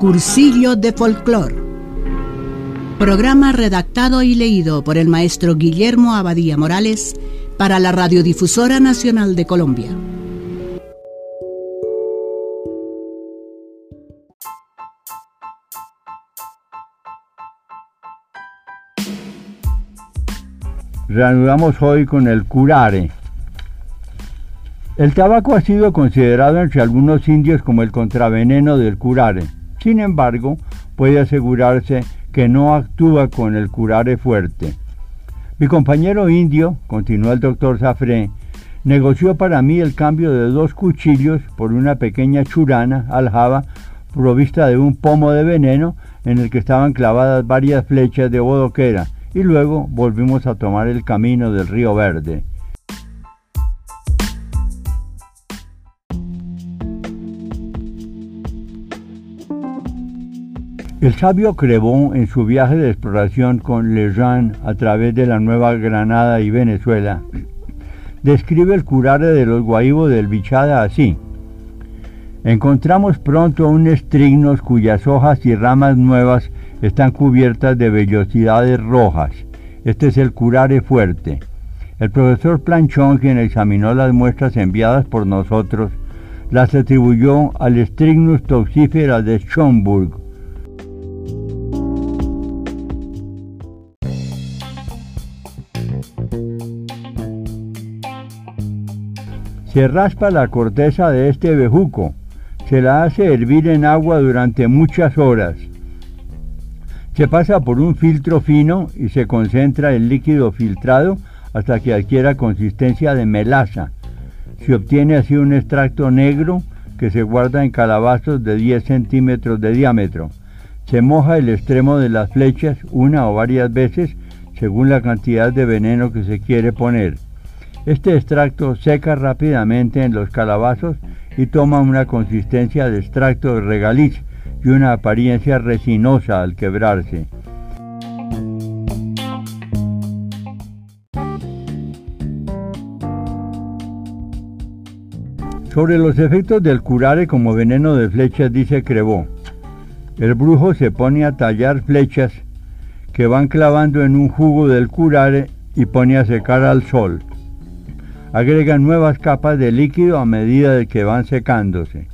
Cursillo de Folclor. Programa redactado y leído por el maestro Guillermo Abadía Morales para la Radiodifusora Nacional de Colombia. Reanudamos hoy con el curare. El tabaco ha sido considerado entre algunos indios como el contraveneno del curare. Sin embargo, puede asegurarse que no actúa con el curare fuerte. Mi compañero indio, continuó el doctor Zafré, negoció para mí el cambio de dos cuchillos por una pequeña churana aljaba provista de un pomo de veneno en el que estaban clavadas varias flechas de bodoquera y luego volvimos a tomar el camino del río Verde. El sabio Crevon, en su viaje de exploración con Lejean a través de la Nueva Granada y Venezuela, describe el curare de los guaivos del Bichada así. Encontramos pronto un estrignos cuyas hojas y ramas nuevas están cubiertas de vellosidades rojas. Este es el curare fuerte. El profesor Planchón, quien examinó las muestras enviadas por nosotros, las atribuyó al Strygnus toxífera de Schomburg. Se raspa la corteza de este bejuco, se la hace hervir en agua durante muchas horas se pasa por un filtro fino y se concentra el líquido filtrado hasta que adquiera consistencia de melaza. Se obtiene así un extracto negro que se guarda en calabazos de 10 centímetros de diámetro. Se moja el extremo de las flechas una o varias veces según la cantidad de veneno que se quiere poner. Este extracto seca rápidamente en los calabazos y toma una consistencia de extracto de regaliz y una apariencia resinosa al quebrarse. Sobre los efectos del curare como veneno de flechas dice Crevó. El brujo se pone a tallar flechas que van clavando en un jugo del curare y pone a secar al sol. Agrega nuevas capas de líquido a medida de que van secándose.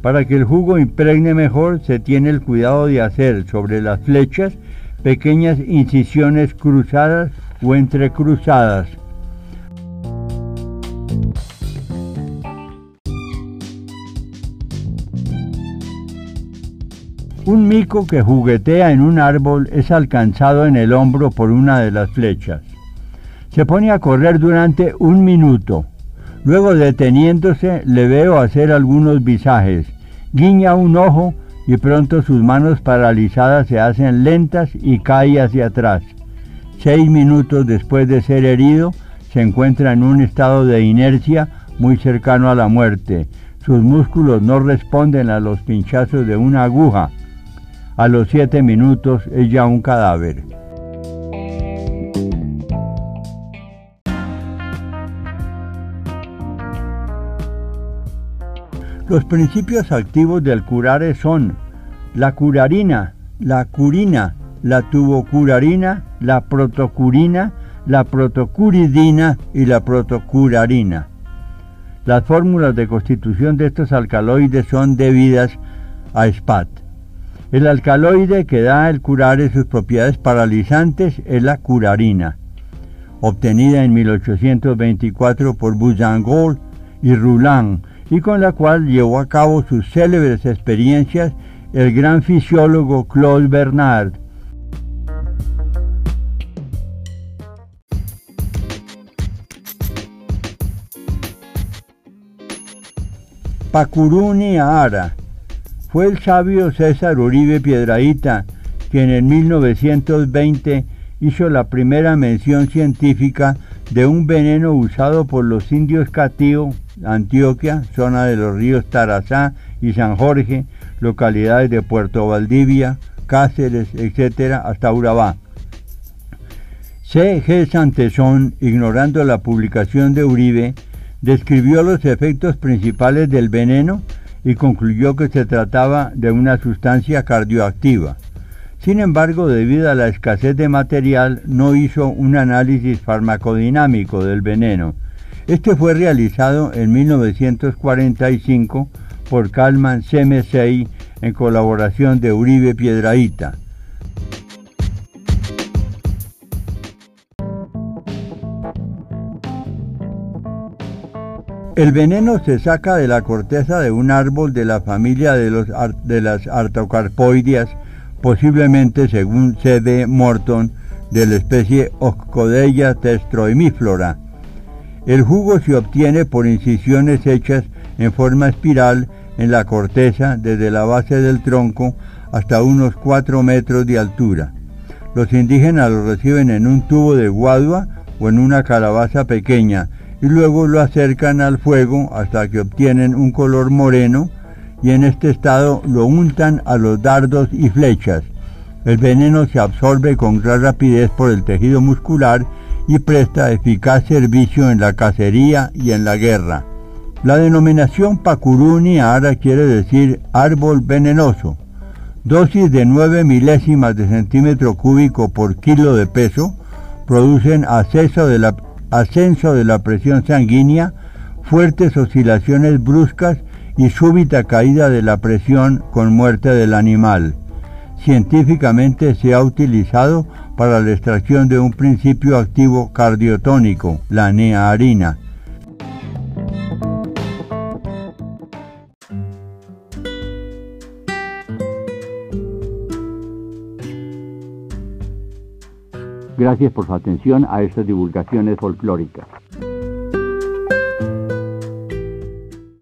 Para que el jugo impregne mejor, se tiene el cuidado de hacer sobre las flechas pequeñas incisiones cruzadas o entrecruzadas. Un mico que juguetea en un árbol es alcanzado en el hombro por una de las flechas. Se pone a correr durante un minuto. Luego deteniéndose le veo hacer algunos visajes, guiña un ojo y pronto sus manos paralizadas se hacen lentas y cae hacia atrás. Seis minutos después de ser herido, se encuentra en un estado de inercia muy cercano a la muerte. Sus músculos no responden a los pinchazos de una aguja. A los siete minutos es ya un cadáver. Los principios activos del curare son la curarina, la curina, la tubocurarina, la protocurina, la protocuridina y la protocurarina. Las fórmulas de constitución de estos alcaloides son debidas a SPAT. El alcaloide que da el curare sus propiedades paralizantes es la curarina, obtenida en 1824 por Bouchangol y Rouland y con la cual llevó a cabo sus célebres experiencias el gran fisiólogo Claude Bernard. Pacuruni Ara fue el sabio César Uribe Piedraíta quien en 1920 hizo la primera mención científica de un veneno usado por los indios catío Antioquia, zona de los ríos Tarazá y San Jorge, localidades de Puerto Valdivia, Cáceres, etc., hasta Urabá. C. G. Santesón, ignorando la publicación de Uribe, describió los efectos principales del veneno y concluyó que se trataba de una sustancia cardioactiva. Sin embargo, debido a la escasez de material, no hizo un análisis farmacodinámico del veneno. Este fue realizado en 1945 por Kalman CM6 en colaboración de Uribe Piedraíta. El veneno se saca de la corteza de un árbol de la familia de, las artocarpoideas, posiblemente según C.D. Morton, de la especie Oscodella testroimiflora. El jugo se obtiene por incisiones hechas en forma espiral en la corteza desde la base del tronco hasta unos 4 metros de altura. Los indígenas lo reciben en un tubo de guadua o en una calabaza pequeña, y luego lo acercan al fuego hasta que obtienen un color moreno y en este estado lo untan a los dardos y flechas. El veneno se absorbe con gran rapidez por el tejido muscular y presta eficaz servicio en la cacería y en la guerra. La denominación Pacuruni ahora quiere decir árbol venenoso. Dosis de 9 milésimas de centímetro cúbico por kilo de peso producen de ascenso de la presión sanguínea, fuertes oscilaciones bruscas y súbita caída de la presión con muerte del animal. Científicamente se ha utilizado para la extracción de un principio activo cardiotónico, la nearina. Gracias por su atención a estas divulgaciones folclóricas.